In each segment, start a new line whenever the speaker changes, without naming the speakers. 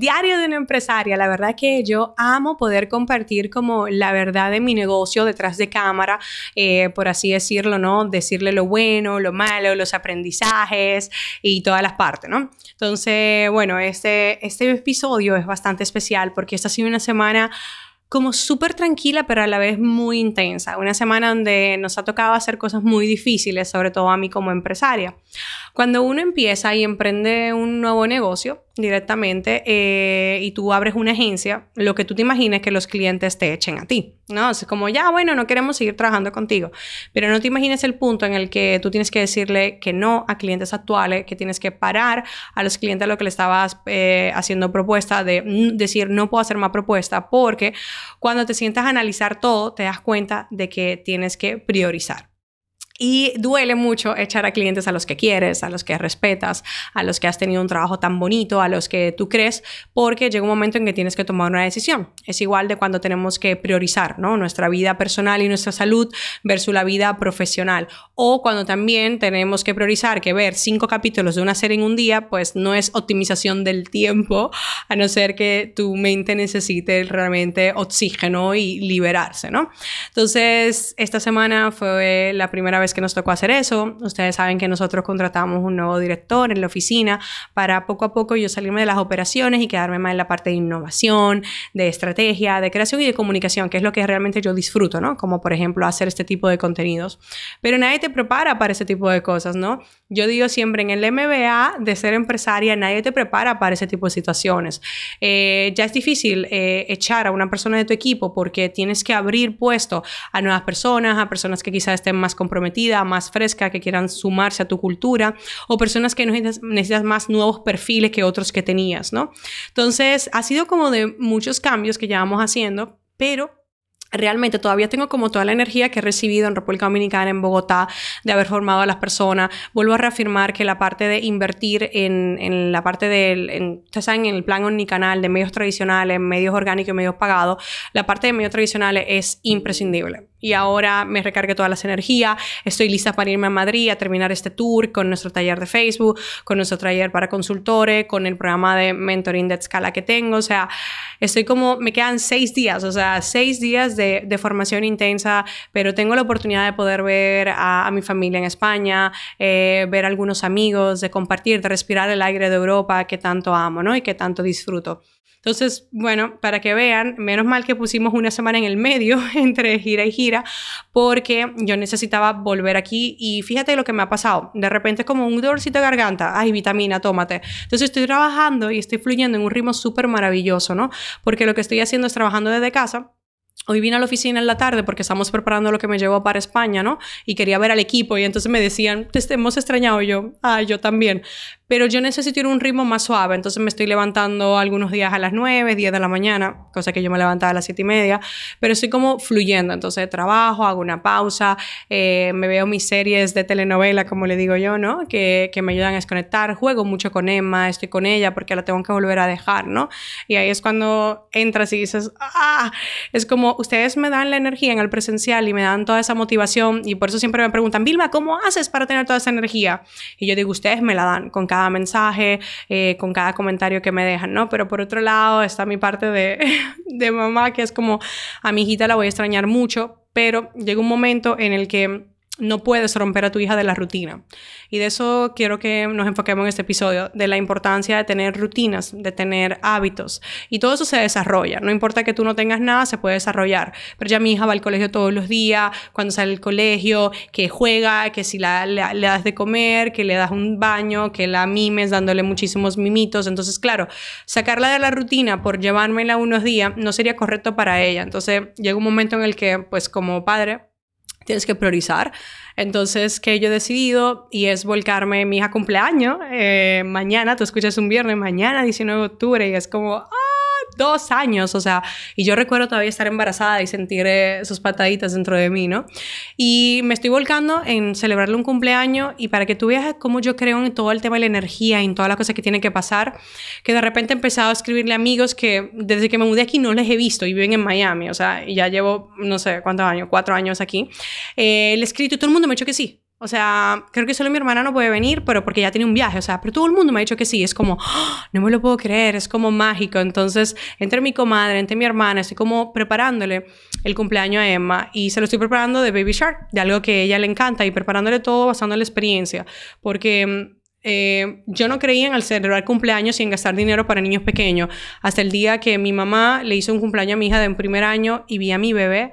Diario de una empresaria, la verdad que yo amo poder compartir como la verdad de mi negocio detrás de cámara, eh, por así decirlo, ¿no? Decirle lo bueno, lo malo, los aprendizajes y todas las partes, ¿no? Entonces, bueno, este, este episodio es bastante especial porque esta ha sido una semana como súper tranquila, pero a la vez muy intensa. Una semana donde nos ha tocado hacer cosas muy difíciles, sobre todo a mí como empresaria. Cuando uno empieza y emprende un nuevo negocio directamente eh, y tú abres una agencia, lo que tú te imaginas es que los clientes te echen a ti, ¿no? Es como, ya, bueno, no queremos seguir trabajando contigo, pero no te imagines el punto en el que tú tienes que decirle que no a clientes actuales, que tienes que parar a los clientes a lo que le estabas eh, haciendo propuesta, de decir, no puedo hacer más propuesta, porque cuando te sientas a analizar todo, te das cuenta de que tienes que priorizar. Y duele mucho echar a clientes a los que quieres, a los que respetas, a los que has tenido un trabajo tan bonito, a los que tú crees, porque llega un momento en que tienes que tomar una decisión. Es igual de cuando tenemos que priorizar ¿no? nuestra vida personal y nuestra salud versus la vida profesional. O cuando también tenemos que priorizar que ver cinco capítulos de una serie en un día, pues no es optimización del tiempo, a no ser que tu mente necesite realmente oxígeno y liberarse, ¿no? Entonces, esta semana fue la primera vez que nos tocó hacer eso. Ustedes saben que nosotros contratamos un nuevo director en la oficina para poco a poco yo salirme de las operaciones y quedarme más en la parte de innovación, de estrategia, de creación y de comunicación, que es lo que realmente yo disfruto, ¿no? Como por ejemplo hacer este tipo de contenidos. Pero nadie te prepara para ese tipo de cosas, ¿no? Yo digo siempre en el MBA de ser empresaria, nadie te prepara para ese tipo de situaciones. Eh, ya es difícil eh, echar a una persona de tu equipo porque tienes que abrir puesto a nuevas personas, a personas que quizás estén más comprometidas más fresca, que quieran sumarse a tu cultura, o personas que necesitas, necesitas más nuevos perfiles que otros que tenías, ¿no? Entonces, ha sido como de muchos cambios que llevamos haciendo, pero Realmente todavía tengo como toda la energía que he recibido en República Dominicana, en Bogotá, de haber formado a las personas. Vuelvo a reafirmar que la parte de invertir en, en la parte del, en, ustedes saben, en el plan omnicanal de medios tradicionales, medios orgánicos y medios pagados, la parte de medios tradicionales es imprescindible y ahora me recargué todas las energías. Estoy lista para irme a Madrid a terminar este tour con nuestro taller de Facebook, con nuestro taller para consultores, con el programa de mentoring de escala que tengo. O sea, estoy como, me quedan seis días, o sea, seis días de, de formación intensa, pero tengo la oportunidad de poder ver a, mi familia en España, eh, ver a algunos amigos, de compartir, de respirar el aire de Europa que tanto amo, ¿no? Y que tanto disfruto. Entonces, bueno, para que vean, menos mal que pusimos una semana en el medio entre gira y gira, porque yo necesitaba volver aquí y fíjate lo que me ha pasado. De repente como un dolorcito de garganta, ay, vitamina, tómate. Entonces estoy trabajando y estoy fluyendo en un ritmo súper maravilloso, ¿no? Porque lo que estoy haciendo es trabajando desde casa Hoy vine a la oficina en la tarde porque estamos preparando lo que me llevó para España, ¿no? Y quería ver al equipo y entonces me decían, te hemos extrañado yo, ah, yo también. Pero yo necesito ir a un ritmo más suave, entonces me estoy levantando algunos días a las 9, 10 de la mañana, cosa que yo me levantaba a las 7 y media, pero estoy como fluyendo, entonces trabajo, hago una pausa, eh, me veo mis series de telenovela, como le digo yo, ¿no? Que, que me ayudan a desconectar, juego mucho con Emma, estoy con ella porque la tengo que volver a dejar, ¿no? Y ahí es cuando entras y dices, ah, es como ustedes me dan la energía en el presencial y me dan toda esa motivación y por eso siempre me preguntan, Vilma, ¿cómo haces para tener toda esa energía? Y yo digo, ustedes me la dan con cada mensaje, eh, con cada comentario que me dejan, ¿no? Pero por otro lado está mi parte de, de mamá, que es como, a mi hijita la voy a extrañar mucho, pero llega un momento en el que no puedes romper a tu hija de la rutina. Y de eso quiero que nos enfoquemos en este episodio, de la importancia de tener rutinas, de tener hábitos. Y todo eso se desarrolla. No importa que tú no tengas nada, se puede desarrollar. Pero ya mi hija va al colegio todos los días, cuando sale del colegio, que juega, que si la, le das de comer, que le das un baño, que la mimes dándole muchísimos mimitos. Entonces, claro, sacarla de la rutina por llevármela unos días no sería correcto para ella. Entonces, llega un momento en el que, pues como padre, tienes que priorizar. Entonces, que yo he decidido y es volcarme mi hija cumpleaños. Eh, mañana, tú escuchas un viernes, mañana 19 de octubre y es como, ¡ah! Dos años, o sea, y yo recuerdo todavía estar embarazada y sentir eh, sus pataditas dentro de mí, ¿no? Y me estoy volcando en celebrarle un cumpleaños y para que tú veas cómo yo creo en todo el tema de la energía en todas las cosas que tienen que pasar, que de repente he empezado a escribirle a amigos que desde que me mudé aquí no les he visto y viven en Miami, o sea, ya llevo no sé cuántos años, cuatro años aquí. Eh, le he escrito y todo el mundo me ha dicho que sí. O sea, creo que solo mi hermana no puede venir, pero porque ya tiene un viaje. O sea, pero todo el mundo me ha dicho que sí. Es como, ¡Ah! no me lo puedo creer, es como mágico. Entonces, entre mi comadre, entre mi hermana, estoy como preparándole el cumpleaños a Emma y se lo estoy preparando de Baby Shark, de algo que a ella le encanta y preparándole todo basando en la experiencia. Porque eh, yo no creía en el celebrar cumpleaños sin gastar dinero para niños pequeños. Hasta el día que mi mamá le hizo un cumpleaños a mi hija de un primer año y vi a mi bebé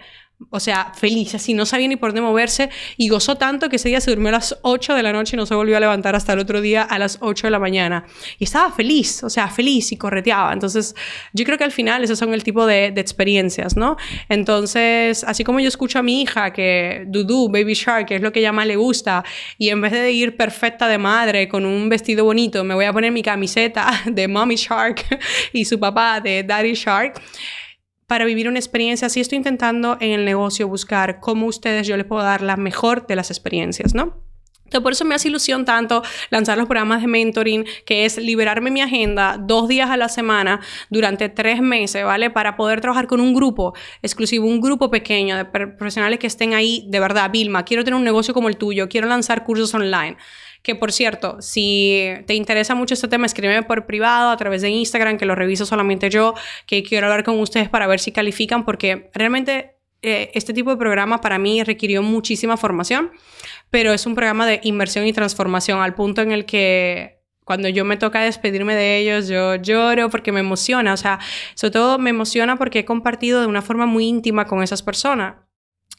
o sea, feliz, así no sabía ni por dónde moverse y gozó tanto que ese día se durmió a las 8 de la noche y no se volvió a levantar hasta el otro día a las 8 de la mañana. Y estaba feliz, o sea, feliz y correteaba. Entonces, yo creo que al final esos son el tipo de, experiencias, ¿no? Entonces, así como yo escucho a mi hija que Dudu, Baby Shark, es lo que ella más le gusta, y en vez de ir perfecta de madre con un vestido bonito, me voy a poner mi camiseta de Mommy Shark y su papá de Daddy Shark para vivir una experiencia así, estoy intentando en el negocio buscar cómo ustedes yo les puedo dar la mejor de las experiencias, ¿no? Entonces, por eso me hace ilusión tanto lanzar los programas de mentoring, que es liberarme mi agenda dos días a la semana durante tres meses, ¿vale? Para poder trabajar con un grupo exclusivo, un grupo pequeño de profesionales que estén ahí de verdad. Vilma, quiero tener un negocio como el tuyo, quiero lanzar cursos online. Que por cierto, si te interesa mucho este tema, escríbeme por privado a través de Instagram, que lo reviso solamente yo, que quiero hablar con ustedes para ver si califican, porque realmente eh, este tipo de programa para mí requirió muchísima formación, pero es un programa de inversión y transformación al punto en el que cuando yo me toca despedirme de ellos, yo lloro porque me emociona, o sea, sobre todo me emociona porque he compartido de una forma muy íntima con esas personas.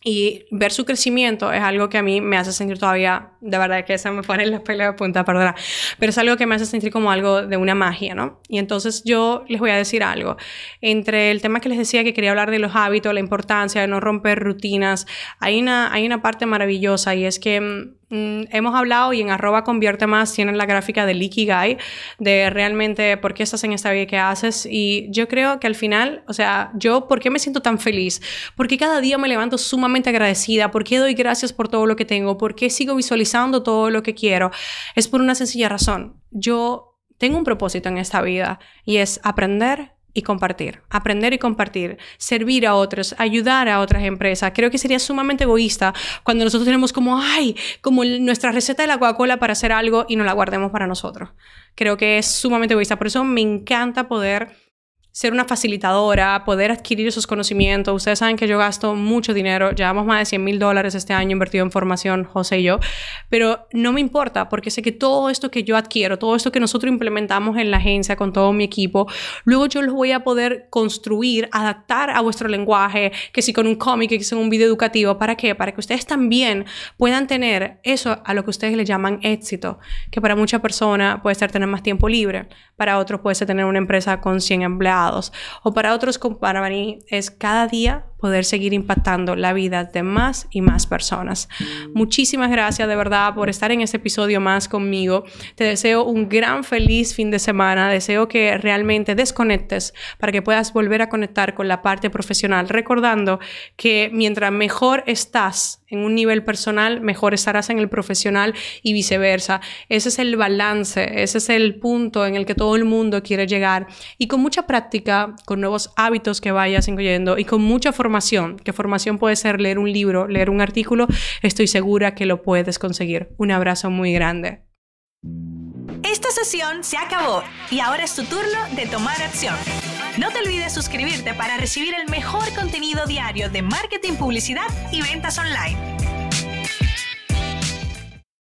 Y ver su crecimiento es algo que a mí me hace sentir todavía, de verdad que se me pone en la pelea de punta, perdona, pero es algo que me hace sentir como algo de una magia, ¿no? Y entonces yo les voy a decir algo. Entre el tema que les decía que quería hablar de los hábitos, la importancia de no romper rutinas, hay una, hay una parte maravillosa y es que mm, hemos hablado y en arroba convierte más tienen la gráfica del Ikigai, de realmente por qué estás en esta vida que haces. Y yo creo que al final, o sea, yo, ¿por qué me siento tan feliz? Porque cada día me levanto sumamente agradecida, ¿por qué doy gracias por todo lo que tengo? ¿Por qué sigo visualizando todo lo que quiero? Es por una sencilla razón. Yo tengo un propósito en esta vida y es aprender y compartir, aprender y compartir, servir a otros, ayudar a otras empresas. Creo que sería sumamente egoísta cuando nosotros tenemos como, ay, como nuestra receta de la Coca-Cola para hacer algo y no la guardemos para nosotros. Creo que es sumamente egoísta. Por eso me encanta poder ser una facilitadora, poder adquirir esos conocimientos. Ustedes saben que yo gasto mucho dinero, llevamos más de 100 mil dólares este año invertido en formación, José y yo, pero no me importa porque sé que todo esto que yo adquiero, todo esto que nosotros implementamos en la agencia con todo mi equipo, luego yo los voy a poder construir, adaptar a vuestro lenguaje, que si con un cómic, que si con un video educativo, ¿para qué? Para que ustedes también puedan tener eso a lo que ustedes le llaman éxito, que para muchas personas puede ser tener más tiempo libre, para otros puede ser tener una empresa con 100 empleados o para otros, para mí, es cada día poder seguir impactando la vida de más y más personas. Muchísimas gracias de verdad por estar en este episodio más conmigo. Te deseo un gran feliz fin de semana. Deseo que realmente desconectes para que puedas volver a conectar con la parte profesional, recordando que mientras mejor estás en un nivel personal, mejor estarás en el profesional y viceversa. Ese es el balance, ese es el punto en el que todo el mundo quiere llegar. Y con mucha práctica, con nuevos hábitos que vayas incluyendo y con mucha formación, que formación puede ser leer un libro, leer un artículo, estoy segura que lo puedes conseguir. Un abrazo muy grande.
Esta sesión se acabó y ahora es tu turno de tomar acción. No te olvides suscribirte para recibir el mejor contenido diario de marketing, publicidad y ventas online.